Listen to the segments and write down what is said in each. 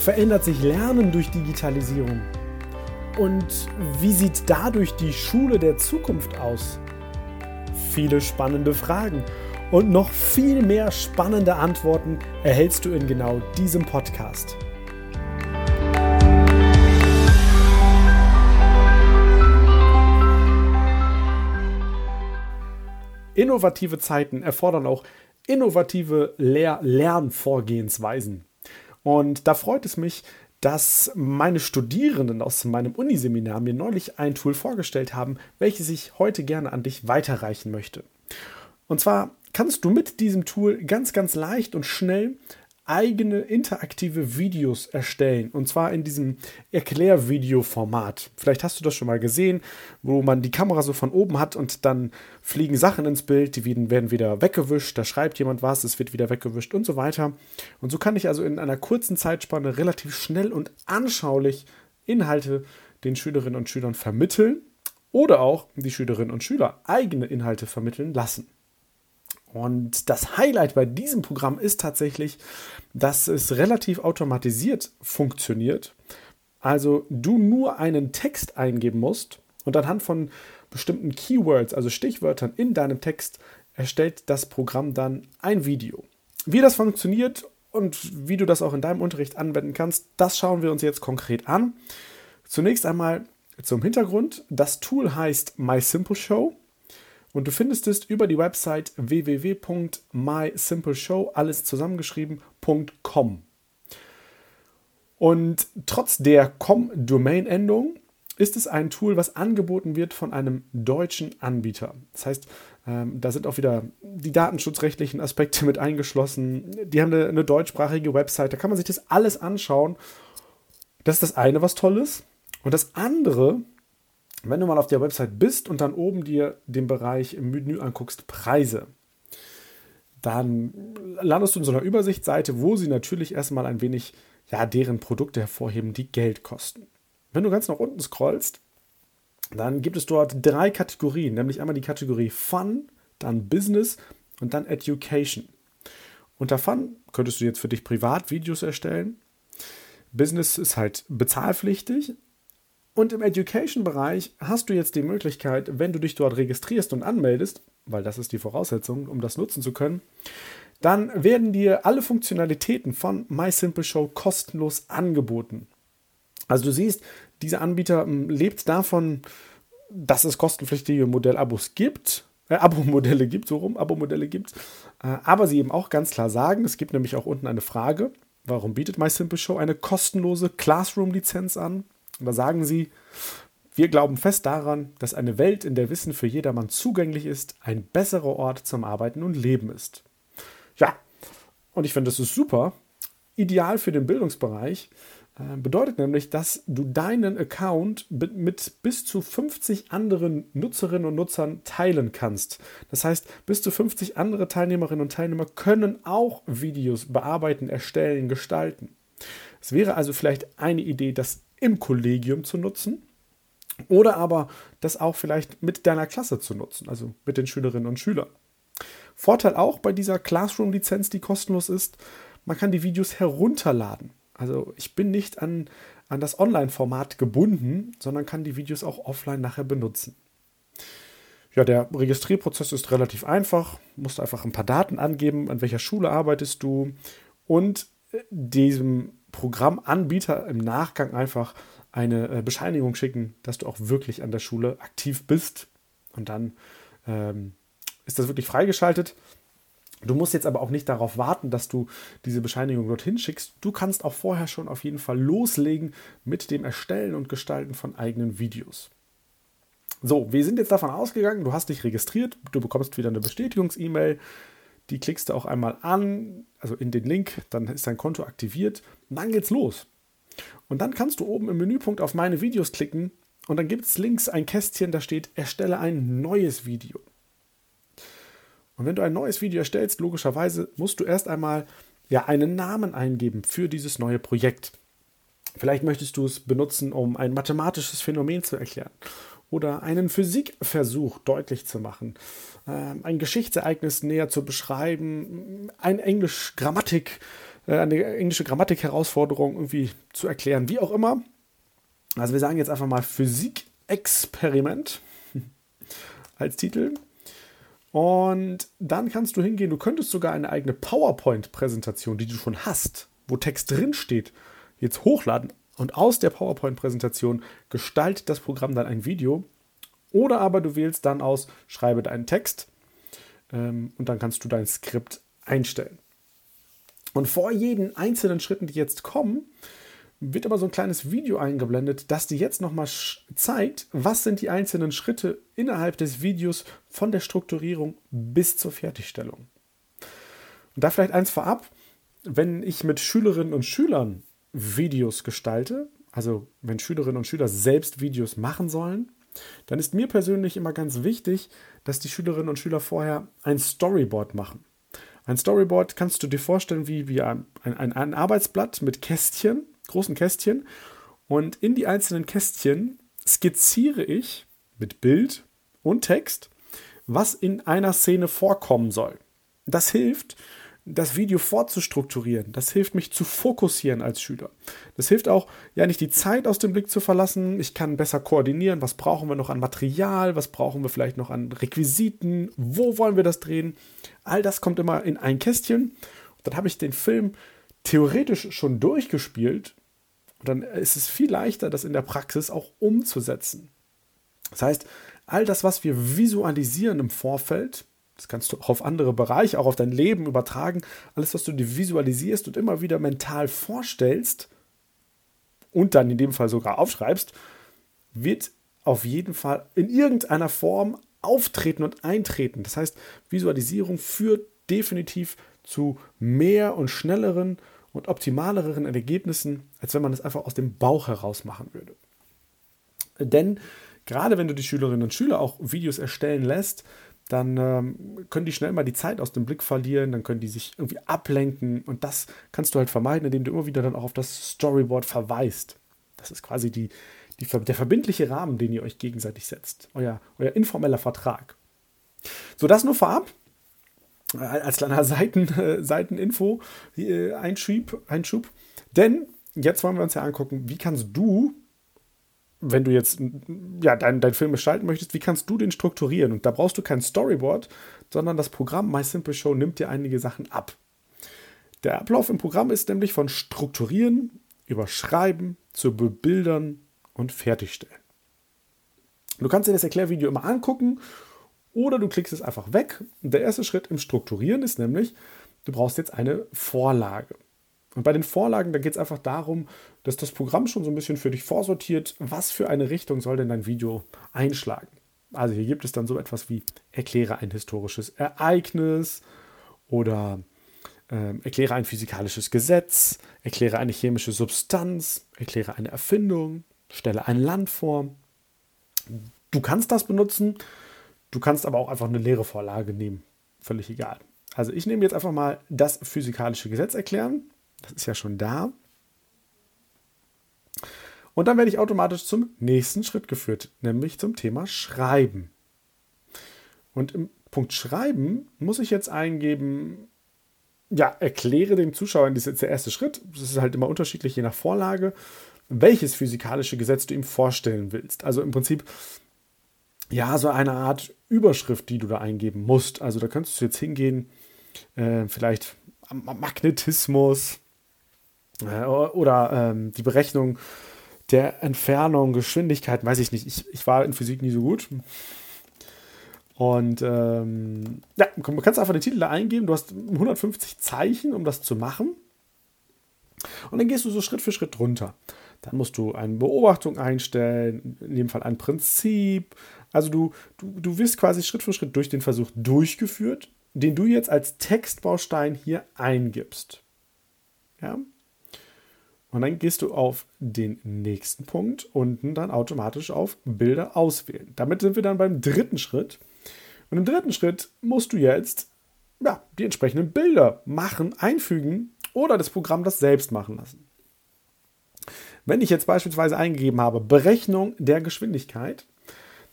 verändert sich Lernen durch Digitalisierung? Und wie sieht dadurch die Schule der Zukunft aus? Viele spannende Fragen und noch viel mehr spannende Antworten erhältst du in genau diesem Podcast. Innovative Zeiten erfordern auch innovative Lehr Lernvorgehensweisen. Und da freut es mich, dass meine Studierenden aus meinem Uniseminar mir neulich ein Tool vorgestellt haben, welches ich heute gerne an dich weiterreichen möchte. Und zwar kannst du mit diesem Tool ganz, ganz leicht und schnell eigene interaktive Videos erstellen. Und zwar in diesem Erklärvideo-Format. Vielleicht hast du das schon mal gesehen, wo man die Kamera so von oben hat und dann fliegen Sachen ins Bild, die werden wieder weggewischt, da schreibt jemand was, es wird wieder weggewischt und so weiter. Und so kann ich also in einer kurzen Zeitspanne relativ schnell und anschaulich Inhalte den Schülerinnen und Schülern vermitteln oder auch die Schülerinnen und Schüler eigene Inhalte vermitteln lassen. Und das Highlight bei diesem Programm ist tatsächlich, dass es relativ automatisiert funktioniert. Also du nur einen Text eingeben musst und anhand von bestimmten Keywords, also Stichwörtern in deinem Text, erstellt das Programm dann ein Video. Wie das funktioniert und wie du das auch in deinem Unterricht anwenden kannst, das schauen wir uns jetzt konkret an. Zunächst einmal zum Hintergrund. Das Tool heißt MySimpleShow und du findest es über die Website www.mysimpleshow, alles zusammengeschrieben.com. Und trotz der com-Domain-Endung ist es ein Tool, was angeboten wird von einem deutschen Anbieter. Das heißt, ähm, da sind auch wieder die datenschutzrechtlichen Aspekte mit eingeschlossen. Die haben eine, eine deutschsprachige Website, da kann man sich das alles anschauen. Das ist das eine, was toll ist. Und das andere, wenn du mal auf der Website bist und dann oben dir den Bereich im Menü anguckst, Preise, dann landest du in so einer Übersichtsseite, wo sie natürlich erstmal ein wenig ja, deren Produkte hervorheben, die Geld kosten. Wenn du ganz nach unten scrollst, dann gibt es dort drei Kategorien, nämlich einmal die Kategorie Fun, dann Business und dann Education. Unter Fun könntest du jetzt für dich privat Videos erstellen. Business ist halt bezahlpflichtig und im Education-Bereich hast du jetzt die Möglichkeit, wenn du dich dort registrierst und anmeldest, weil das ist die Voraussetzung, um das nutzen zu können, dann werden dir alle Funktionalitäten von MySimple kostenlos angeboten. Also du siehst, dieser Anbieter hm, lebt davon, dass es kostenpflichtige Modellabos gibt, äh, Abo-Modelle gibt, so rum, Abo-Modelle gibt, äh, aber sie eben auch ganz klar sagen, es gibt nämlich auch unten eine Frage, warum bietet MySimple eine kostenlose Classroom-Lizenz an? Da sagen sie, wir glauben fest daran, dass eine Welt, in der Wissen für jedermann zugänglich ist, ein besserer Ort zum Arbeiten und Leben ist. Ja, und ich finde, das ist super. Ideal für den Bildungsbereich. Äh, bedeutet nämlich, dass du deinen Account mit bis zu 50 anderen Nutzerinnen und Nutzern teilen kannst. Das heißt, bis zu 50 andere Teilnehmerinnen und Teilnehmer können auch Videos bearbeiten, erstellen, gestalten. Es wäre also vielleicht eine Idee, das im Kollegium zu nutzen oder aber das auch vielleicht mit deiner Klasse zu nutzen, also mit den Schülerinnen und Schülern. Vorteil auch bei dieser Classroom-Lizenz, die kostenlos ist, man kann die Videos herunterladen. Also ich bin nicht an, an das Online-Format gebunden, sondern kann die Videos auch offline nachher benutzen. Ja, der Registrierprozess ist relativ einfach. Du musst einfach ein paar Daten angeben, an welcher Schule arbeitest du und diesem Programmanbieter im Nachgang einfach eine äh, Bescheinigung schicken, dass du auch wirklich an der Schule aktiv bist. Und dann ähm, ist das wirklich freigeschaltet. Du musst jetzt aber auch nicht darauf warten, dass du diese Bescheinigung dorthin schickst. Du kannst auch vorher schon auf jeden Fall loslegen mit dem Erstellen und Gestalten von eigenen Videos. So, wir sind jetzt davon ausgegangen, du hast dich registriert, du bekommst wieder eine Bestätigungs-E-Mail die klickst du auch einmal an, also in den Link, dann ist dein Konto aktiviert und dann geht's los. Und dann kannst du oben im Menüpunkt auf meine Videos klicken und dann gibt es links ein Kästchen, da steht, erstelle ein neues Video. Und wenn du ein neues Video erstellst, logischerweise musst du erst einmal ja einen Namen eingeben für dieses neue Projekt. Vielleicht möchtest du es benutzen, um ein mathematisches Phänomen zu erklären oder einen Physikversuch deutlich zu machen, ähm, ein Geschichtsereignis näher zu beschreiben, ein Englisch Grammatik, äh, eine englische Grammatik-Herausforderung irgendwie zu erklären, wie auch immer. Also wir sagen jetzt einfach mal Physik-Experiment als Titel. Und dann kannst du hingehen, du könntest sogar eine eigene PowerPoint-Präsentation, die du schon hast, wo Text drin steht, jetzt hochladen. Und aus der PowerPoint-Präsentation gestaltet das Programm dann ein Video. Oder aber du wählst dann aus, schreibe deinen Text ähm, und dann kannst du dein Skript einstellen. Und vor jeden einzelnen Schritten, die jetzt kommen, wird aber so ein kleines Video eingeblendet, das dir jetzt nochmal zeigt, was sind die einzelnen Schritte innerhalb des Videos von der Strukturierung bis zur Fertigstellung. Und da vielleicht eins vorab, wenn ich mit Schülerinnen und Schülern Videos gestalte, also wenn Schülerinnen und Schüler selbst Videos machen sollen, dann ist mir persönlich immer ganz wichtig, dass die Schülerinnen und Schüler vorher ein Storyboard machen. Ein Storyboard kannst du dir vorstellen wie, wie ein, ein, ein Arbeitsblatt mit Kästchen, großen Kästchen. Und in die einzelnen Kästchen skizziere ich mit Bild und Text, was in einer Szene vorkommen soll. Das hilft, das Video fortzustrukturieren. Das hilft mich zu fokussieren als Schüler. Das hilft auch, ja, nicht die Zeit aus dem Blick zu verlassen. Ich kann besser koordinieren. Was brauchen wir noch an Material? Was brauchen wir vielleicht noch an Requisiten? Wo wollen wir das drehen? All das kommt immer in ein Kästchen. Und dann habe ich den Film theoretisch schon durchgespielt. Und dann ist es viel leichter, das in der Praxis auch umzusetzen. Das heißt, all das, was wir visualisieren im Vorfeld, das kannst du auch auf andere Bereiche, auch auf dein Leben übertragen. Alles, was du dir visualisierst und immer wieder mental vorstellst und dann in dem Fall sogar aufschreibst, wird auf jeden Fall in irgendeiner Form auftreten und eintreten. Das heißt, Visualisierung führt definitiv zu mehr und schnelleren und optimaleren Ergebnissen, als wenn man es einfach aus dem Bauch heraus machen würde. Denn gerade wenn du die Schülerinnen und Schüler auch Videos erstellen lässt, dann ähm, können die schnell mal die Zeit aus dem Blick verlieren, dann können die sich irgendwie ablenken und das kannst du halt vermeiden, indem du immer wieder dann auch auf das Storyboard verweist. Das ist quasi die, die, der verbindliche Rahmen, den ihr euch gegenseitig setzt, euer, euer informeller Vertrag. So, das nur vorab, äh, als kleiner Seiten, äh, Seiteninfo, äh, Einschub, Einschub. Denn jetzt wollen wir uns ja angucken, wie kannst du wenn du jetzt ja, deinen dein Film gestalten möchtest, wie kannst du den strukturieren? Und da brauchst du kein Storyboard, sondern das Programm My Simple Show nimmt dir einige Sachen ab. Der Ablauf im Programm ist nämlich von Strukturieren über Schreiben zu Bebildern und Fertigstellen. Du kannst dir das Erklärvideo immer angucken oder du klickst es einfach weg. Der erste Schritt im Strukturieren ist nämlich, du brauchst jetzt eine Vorlage. Und bei den Vorlagen, da geht es einfach darum, dass das Programm schon so ein bisschen für dich vorsortiert, was für eine Richtung soll denn dein Video einschlagen. Also hier gibt es dann so etwas wie erkläre ein historisches Ereignis oder äh, erkläre ein physikalisches Gesetz, erkläre eine chemische Substanz, erkläre eine Erfindung, stelle ein Land vor. Du kannst das benutzen, du kannst aber auch einfach eine leere Vorlage nehmen. Völlig egal. Also ich nehme jetzt einfach mal das physikalische Gesetz erklären das ist ja schon da. Und dann werde ich automatisch zum nächsten Schritt geführt, nämlich zum Thema Schreiben. Und im Punkt Schreiben muss ich jetzt eingeben, ja, erkläre dem Zuschauer, das ist jetzt der erste Schritt, das ist halt immer unterschiedlich je nach Vorlage, welches physikalische Gesetz du ihm vorstellen willst. Also im Prinzip, ja, so eine Art Überschrift, die du da eingeben musst. Also da könntest du jetzt hingehen, äh, vielleicht Magnetismus, äh, oder ähm, die Berechnung der Entfernung, Geschwindigkeit, weiß ich nicht. Ich, ich war in Physik nie so gut. Und ähm, ja, du kannst einfach den Titel da eingeben. Du hast 150 Zeichen, um das zu machen. Und dann gehst du so Schritt für Schritt runter. Dann musst du eine Beobachtung einstellen, in dem Fall ein Prinzip. Also du, du, du wirst quasi Schritt für Schritt durch den Versuch durchgeführt, den du jetzt als Textbaustein hier eingibst. Ja? Und dann gehst du auf den nächsten Punkt unten dann automatisch auf Bilder auswählen. Damit sind wir dann beim dritten Schritt. Und im dritten Schritt musst du jetzt ja, die entsprechenden Bilder machen, einfügen oder das Programm das selbst machen lassen. Wenn ich jetzt beispielsweise eingegeben habe Berechnung der Geschwindigkeit,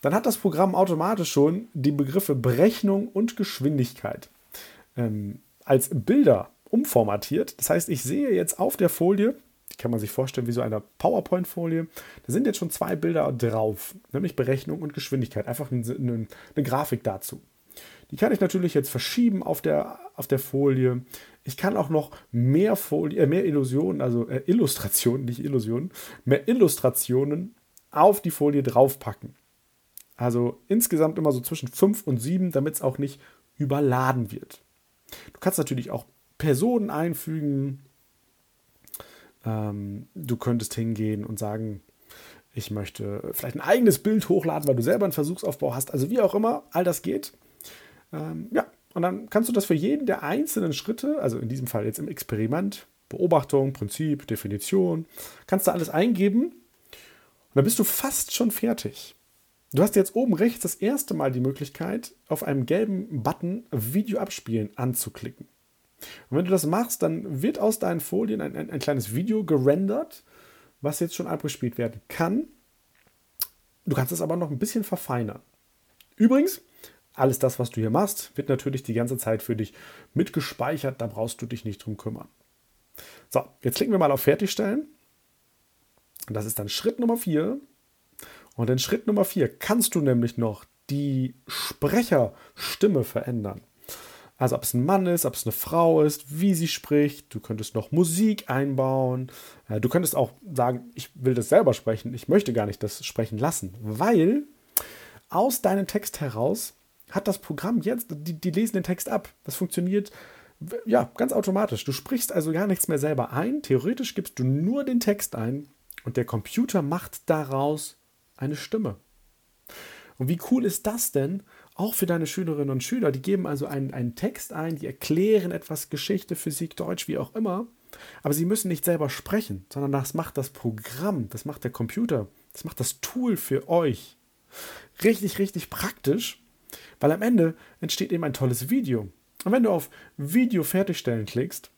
dann hat das Programm automatisch schon die Begriffe Berechnung und Geschwindigkeit ähm, als Bilder umformatiert. Das heißt, ich sehe jetzt auf der Folie, die kann man sich vorstellen wie so eine PowerPoint-Folie, da sind jetzt schon zwei Bilder drauf, nämlich Berechnung und Geschwindigkeit. Einfach eine, eine, eine Grafik dazu. Die kann ich natürlich jetzt verschieben auf der, auf der Folie. Ich kann auch noch mehr Folie, äh, mehr Illusionen, also äh, Illustrationen, nicht Illusionen, mehr Illustrationen auf die Folie draufpacken. Also insgesamt immer so zwischen 5 und 7, damit es auch nicht überladen wird. Du kannst natürlich auch Personen einfügen. Ähm, du könntest hingehen und sagen, ich möchte vielleicht ein eigenes Bild hochladen, weil du selber einen Versuchsaufbau hast. Also wie auch immer, all das geht. Ähm, ja, und dann kannst du das für jeden der einzelnen Schritte, also in diesem Fall jetzt im Experiment, Beobachtung, Prinzip, Definition, kannst du alles eingeben und dann bist du fast schon fertig. Du hast jetzt oben rechts das erste Mal die Möglichkeit, auf einem gelben Button Video abspielen anzuklicken. Und wenn du das machst, dann wird aus deinen Folien ein, ein, ein kleines Video gerendert, was jetzt schon abgespielt werden kann. Du kannst es aber noch ein bisschen verfeinern. Übrigens, alles das, was du hier machst, wird natürlich die ganze Zeit für dich mitgespeichert. Da brauchst du dich nicht drum kümmern. So, jetzt klicken wir mal auf Fertigstellen. Und das ist dann Schritt Nummer 4. Und in Schritt Nummer 4 kannst du nämlich noch die Sprecherstimme verändern. Also ob es ein Mann ist, ob es eine Frau ist, wie sie spricht. Du könntest noch Musik einbauen. Äh, du könntest auch sagen, ich will das selber sprechen. Ich möchte gar nicht das sprechen lassen, weil aus deinem Text heraus hat das Programm jetzt, die, die lesen den Text ab. Das funktioniert ja ganz automatisch. Du sprichst also gar nichts mehr selber ein. Theoretisch gibst du nur den Text ein und der Computer macht daraus eine Stimme. Und wie cool ist das denn? Auch für deine Schülerinnen und Schüler. Die geben also einen, einen Text ein, die erklären etwas Geschichte, Physik, Deutsch, wie auch immer. Aber sie müssen nicht selber sprechen, sondern das macht das Programm, das macht der Computer, das macht das Tool für euch. Richtig, richtig praktisch, weil am Ende entsteht eben ein tolles Video. Und wenn du auf Video fertigstellen klickst,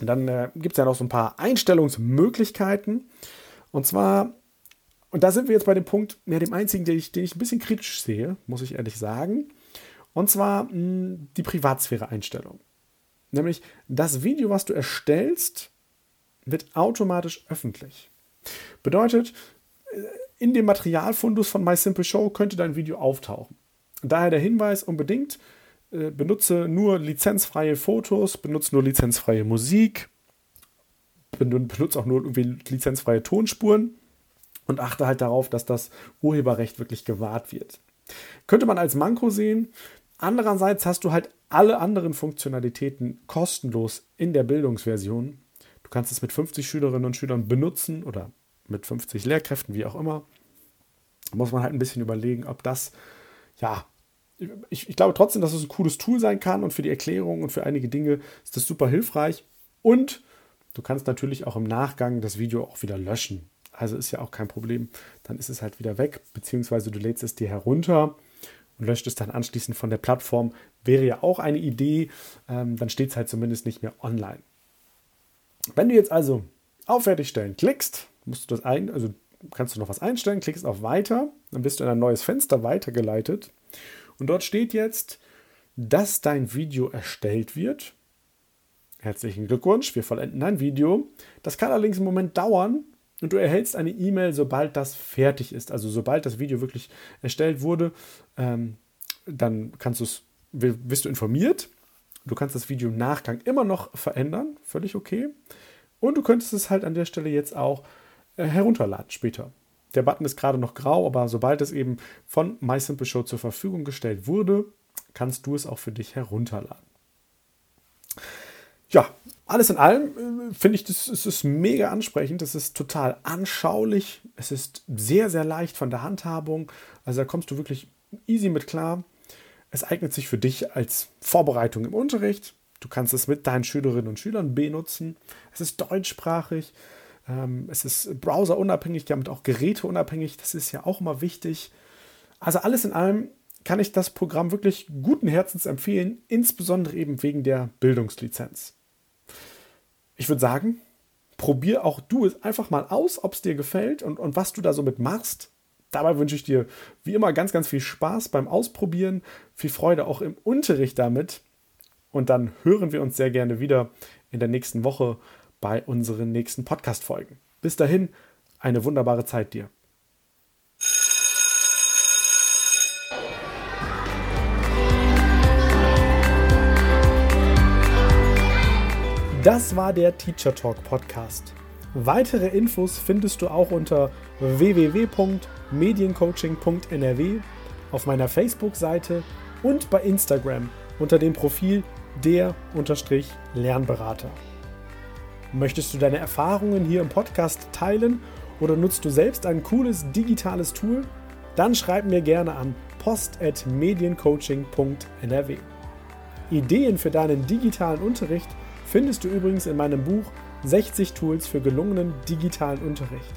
dann äh, gibt es ja noch so ein paar Einstellungsmöglichkeiten. Und zwar und da sind wir jetzt bei dem Punkt, ja, dem einzigen, den ich, den ich ein bisschen kritisch sehe, muss ich ehrlich sagen. Und zwar mh, hm, die Privatsphäre-Einstellung. Nämlich das Video, was du erstellst, wird automatisch öffentlich. Bedeutet, äh, in dem Materialfundus von My Simple Show könnte dein Video auftauchen. Daher der Hinweis unbedingt, äh, benutze nur lizenzfreie Fotos, benutze nur lizenzfreie Musik, benutze auch nur lizenzfreie Tonspuren und achte halt darauf, dass das Urheberrecht wirklich gewahrt wird. Könnte man als Manko sehen. Andererseits hast du halt alle anderen Funktionalitäten kostenlos in der Bildungsversion. Du kannst es mit 50 Schülerinnen und Schülern benutzen oder mit 50 Lehrkräften, wie auch immer. Da muss man halt ein bisschen überlegen, ob das, ja, ich, ich glaube trotzdem, dass es ein cooles Tool sein kann und für die Erklärung und für einige Dinge ist das super hilfreich. Und du kannst natürlich auch im Nachgang das Video auch wieder löschen. Also ist ja auch kein Problem. Dann ist es halt wieder weg, beziehungsweise du lädst es dir herunter und löscht es dann anschließend von der Plattform. Wäre ja auch eine Idee. Ähm, dann steht es halt zumindest nicht mehr online. Wenn du jetzt also auf Fertigstellen klickst, musst du das ein, also kannst du noch was einstellen, klickst auf Weiter, dann bist du in ein neues Fenster weitergeleitet. Und dort steht jetzt, dass dein Video erstellt wird. Herzlichen Glückwunsch, wir vollenden dein Video. Das kann allerdings im Moment dauern, und du erhältst eine E-Mail, sobald das fertig ist. Also sobald das Video wirklich erstellt wurde, ähm, dann kannst du's, wirst du informiert. Du kannst das Video im Nachgang immer noch verändern, völlig okay. Und du könntest es halt an der Stelle jetzt auch äh, herunterladen später. Der Button ist gerade noch grau, aber sobald es eben von MySimple zur Verfügung gestellt wurde, kannst du es auch für dich herunterladen. Ja, alles in allem äh, finde ich, das, das ist mega ansprechend. Das ist total anschaulich. Es ist sehr, sehr leicht von der Handhabung. Also da kommst du wirklich easy mit klar. Es eignet sich für dich als Vorbereitung im Unterricht. Du kannst es mit deinen Schülerinnen und Schülern benutzen. Es ist deutschsprachig. Ähm, es ist browserunabhängig, damit auch geräteunabhängig. Das ist ja auch immer wichtig. Also alles in allem kann ich das Programm wirklich guten Herzens empfehlen, insbesondere eben wegen der Bildungslizenz. Ich würde sagen, probier auch du es einfach mal aus, ob es dir gefällt und, und was du da so mit machst. Dabei wünsche ich dir wie immer ganz, ganz viel Spaß beim Ausprobieren, viel Freude auch im Unterricht damit. Und dann hören wir uns sehr gerne wieder in der nächsten Woche bei unseren nächsten Podcast-Folgen. Bis dahin, eine wunderbare Zeit dir. Das war der Teacher Talk Podcast. Weitere Infos findest du auch unter www.mediencoaching.nrw auf meiner Facebook-Seite und bei Instagram unter dem Profil der-lernberater. Möchtest du deine Erfahrungen hier im Podcast teilen oder nutzt du selbst ein cooles digitales Tool? Dann schreib mir gerne an post.mediencoaching.nrw. Ideen für deinen digitalen Unterricht – findest du übrigens in meinem Buch 60 Tools für gelungenen digitalen Unterricht.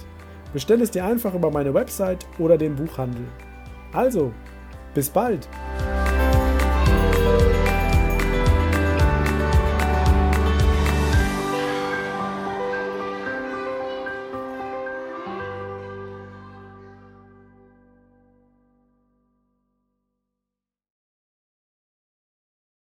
Bestell es dir einfach über meine Website oder den Buchhandel. Also, bis bald!